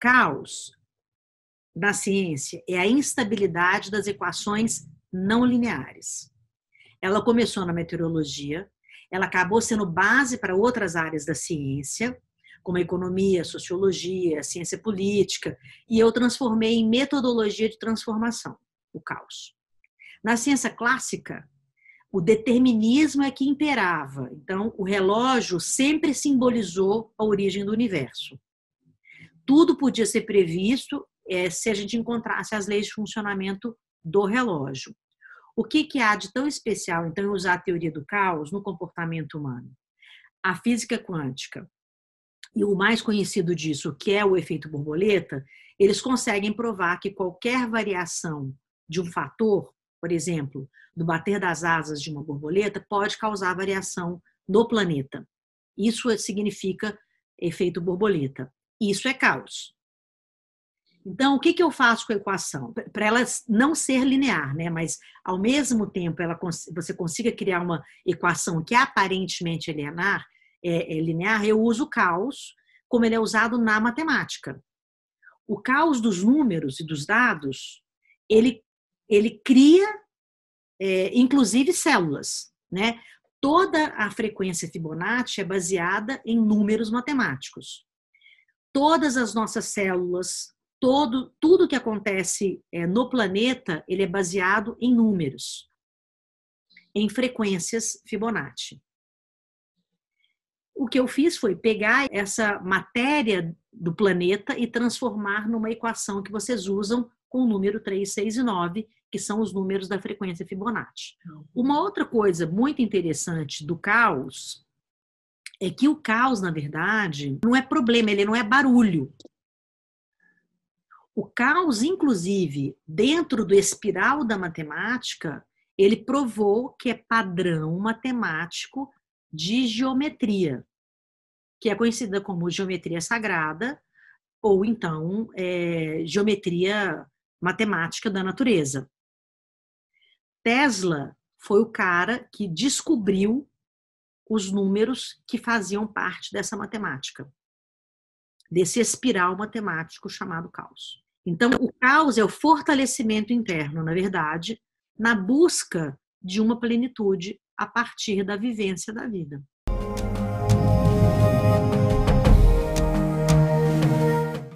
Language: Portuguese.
Caos na ciência é a instabilidade das equações não lineares. Ela começou na meteorologia, ela acabou sendo base para outras áreas da ciência, como a economia, a sociologia, a ciência política, e eu transformei em metodologia de transformação, o caos. Na ciência clássica, o determinismo é que imperava. Então, o relógio sempre simbolizou a origem do universo. Tudo podia ser previsto é, se a gente encontrasse as leis de funcionamento do relógio. O que, que há de tão especial, então, em usar a teoria do caos no comportamento humano? A física quântica e o mais conhecido disso, que é o efeito borboleta, eles conseguem provar que qualquer variação de um fator, por exemplo, do bater das asas de uma borboleta, pode causar variação no planeta. Isso significa efeito borboleta. Isso é caos. Então, o que, que eu faço com a equação? Para ela não ser linear, né? mas ao mesmo tempo ela, você consiga criar uma equação que aparentemente é linear, é, é linear, eu uso o caos como ele é usado na matemática. O caos dos números e dos dados, ele, ele cria, é, inclusive, células. Né? Toda a frequência Fibonacci é baseada em números matemáticos. Todas as nossas células, todo, tudo que acontece é, no planeta, ele é baseado em números, em frequências Fibonacci. O que eu fiz foi pegar essa matéria do planeta e transformar numa equação que vocês usam com o número 3, 6 e 9, que são os números da frequência Fibonacci. Uma outra coisa muito interessante do caos é que o caos, na verdade, não é problema, ele não é barulho. O caos, inclusive, dentro do espiral da matemática, ele provou que é padrão matemático de geometria, que é conhecida como geometria sagrada ou então é, geometria matemática da natureza. Tesla foi o cara que descobriu os números que faziam parte dessa matemática desse espiral matemático chamado caos. Então, o caos é o fortalecimento interno, na verdade, na busca de uma plenitude a partir da vivência da vida.